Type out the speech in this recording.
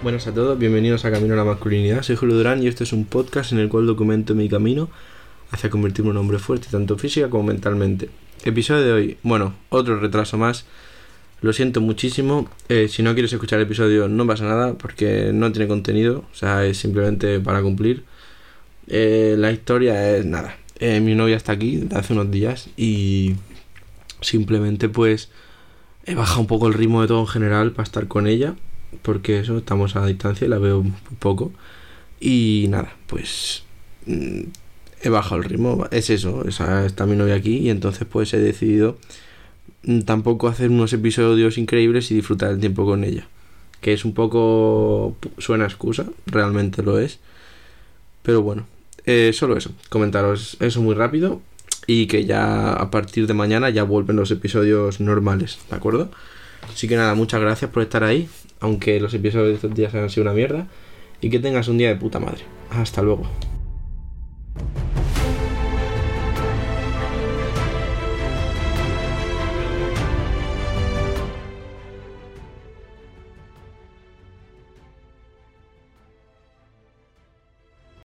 Buenas a todos, bienvenidos a Camino a la Masculinidad. Soy Julio Durán y este es un podcast en el cual documento mi camino hacia convertirme en un hombre fuerte, tanto física como mentalmente. Episodio de hoy, bueno, otro retraso más. Lo siento muchísimo. Eh, si no quieres escuchar el episodio, no pasa nada porque no tiene contenido, o sea, es simplemente para cumplir. Eh, la historia es nada. Eh, mi novia está aquí desde hace unos días y simplemente pues he bajado un poco el ritmo de todo en general para estar con ella porque eso estamos a distancia y la veo poco. Y nada pues mm, he bajado el ritmo es eso esa, está mi novia aquí y entonces pues he decidido mm, tampoco hacer unos episodios increíbles y disfrutar el tiempo con ella. Que es un poco suena excusa realmente lo es. Pero bueno eh, solo eso comentaros eso muy rápido y que ya a partir de mañana ya vuelven los episodios normales, ¿de acuerdo? Así que nada, muchas gracias por estar ahí, aunque los episodios de estos días han sido una mierda, y que tengas un día de puta madre. Hasta luego.